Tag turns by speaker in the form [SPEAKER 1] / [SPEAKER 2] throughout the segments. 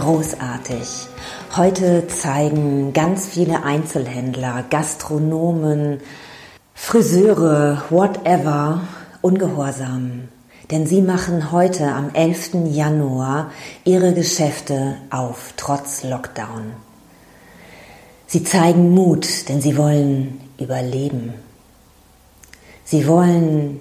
[SPEAKER 1] Großartig. Heute zeigen ganz viele Einzelhändler, Gastronomen, Friseure, whatever, Ungehorsam. Denn sie machen heute am 11. Januar ihre Geschäfte auf, trotz Lockdown. Sie zeigen Mut, denn sie wollen überleben. Sie wollen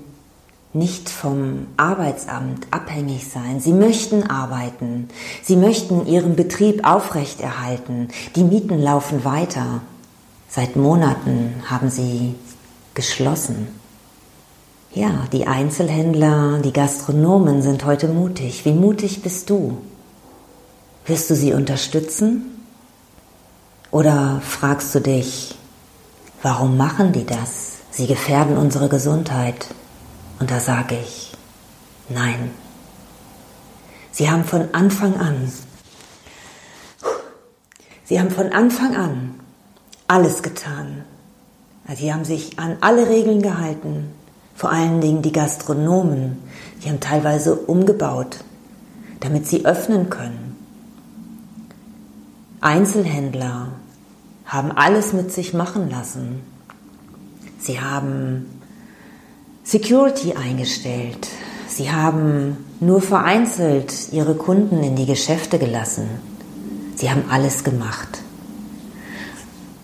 [SPEAKER 1] nicht vom Arbeitsamt abhängig sein. Sie möchten arbeiten. Sie möchten ihren Betrieb aufrechterhalten. Die Mieten laufen weiter. Seit Monaten haben sie geschlossen. Ja, die Einzelhändler, die Gastronomen sind heute mutig. Wie mutig bist du? Wirst du sie unterstützen? Oder fragst du dich, warum machen die das? Sie gefährden unsere Gesundheit. Und da sage ich, nein. Sie haben von Anfang an, Sie haben von Anfang an alles getan. Sie haben sich an alle Regeln gehalten, vor allen Dingen die Gastronomen, die haben teilweise umgebaut, damit sie öffnen können. Einzelhändler haben alles mit sich machen lassen. Sie haben Security eingestellt. Sie haben nur vereinzelt ihre Kunden in die Geschäfte gelassen. Sie haben alles gemacht.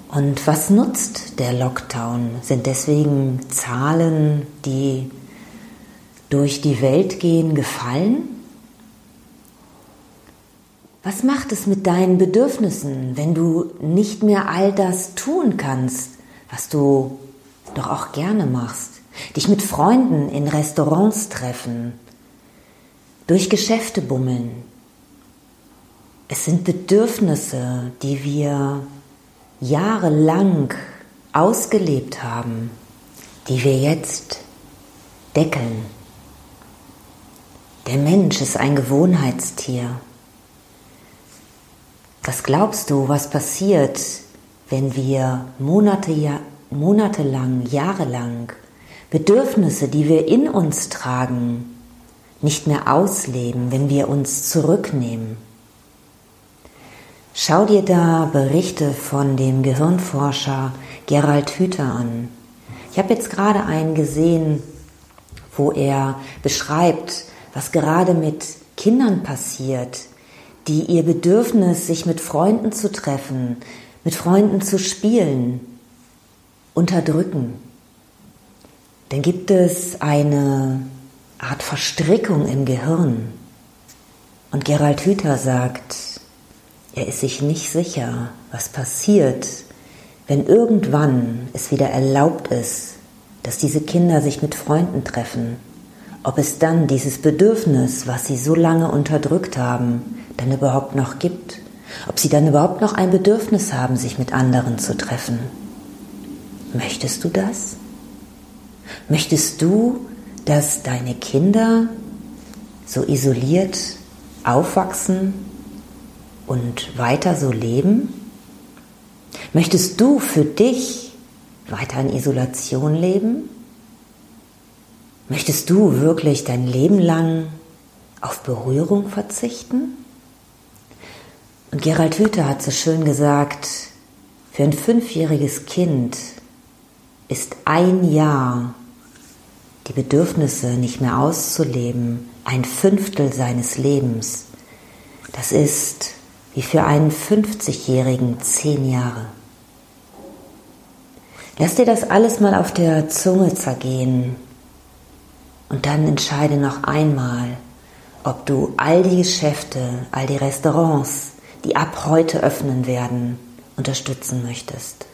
[SPEAKER 1] Und was nutzt der Lockdown? Sind deswegen Zahlen, die durch die Welt gehen, gefallen? Was macht es mit deinen Bedürfnissen, wenn du nicht mehr all das tun kannst, was du doch auch gerne machst? Dich mit Freunden in Restaurants treffen, durch Geschäfte bummeln. Es sind Bedürfnisse, die wir jahrelang ausgelebt haben, die wir jetzt deckeln. Der Mensch ist ein Gewohnheitstier. Was glaubst du, was passiert, wenn wir Monate, monatelang, jahrelang Bedürfnisse, die wir in uns tragen, nicht mehr ausleben, wenn wir uns zurücknehmen. Schau dir da Berichte von dem Gehirnforscher Gerald Hüther an. Ich habe jetzt gerade einen gesehen, wo er beschreibt, was gerade mit Kindern passiert, die ihr Bedürfnis, sich mit Freunden zu treffen, mit Freunden zu spielen, unterdrücken dann gibt es eine Art Verstrickung im Gehirn. Und Gerald Hüther sagt, er ist sich nicht sicher, was passiert, wenn irgendwann es wieder erlaubt ist, dass diese Kinder sich mit Freunden treffen, ob es dann dieses Bedürfnis, was sie so lange unterdrückt haben, dann überhaupt noch gibt, ob sie dann überhaupt noch ein Bedürfnis haben, sich mit anderen zu treffen. Möchtest du das? Möchtest du, dass deine Kinder so isoliert aufwachsen und weiter so leben? Möchtest du für dich weiter in Isolation leben? Möchtest du wirklich dein Leben lang auf Berührung verzichten? Und Gerald Hüther hat so schön gesagt, für ein fünfjähriges Kind ist ein Jahr die Bedürfnisse nicht mehr auszuleben, ein Fünftel seines Lebens, das ist wie für einen 50-Jährigen zehn Jahre. Lass dir das alles mal auf der Zunge zergehen und dann entscheide noch einmal, ob du all die Geschäfte, all die Restaurants, die ab heute öffnen werden, unterstützen möchtest.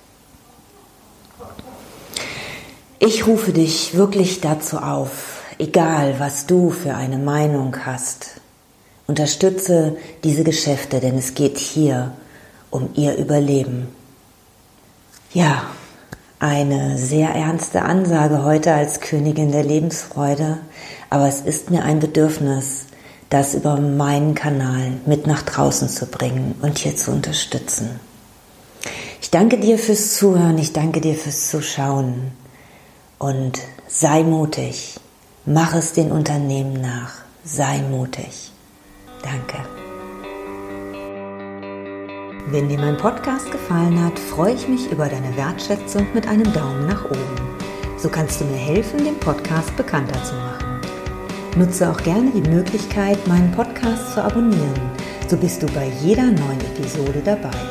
[SPEAKER 1] Ich rufe dich wirklich dazu auf, egal was du für eine Meinung hast. Unterstütze diese Geschäfte, denn es geht hier um ihr Überleben. Ja, eine sehr ernste Ansage heute als Königin der Lebensfreude, aber es ist mir ein Bedürfnis, das über meinen Kanal mit nach draußen zu bringen und hier zu unterstützen. Ich danke dir fürs Zuhören, ich danke dir fürs Zuschauen und sei mutig, mach es den Unternehmen nach, sei mutig. Danke. Wenn dir mein Podcast gefallen hat, freue ich mich über deine Wertschätzung mit einem Daumen nach oben. So kannst du mir helfen, den Podcast bekannter zu machen. Nutze auch gerne die Möglichkeit, meinen Podcast zu abonnieren. So bist du bei jeder neuen Episode dabei.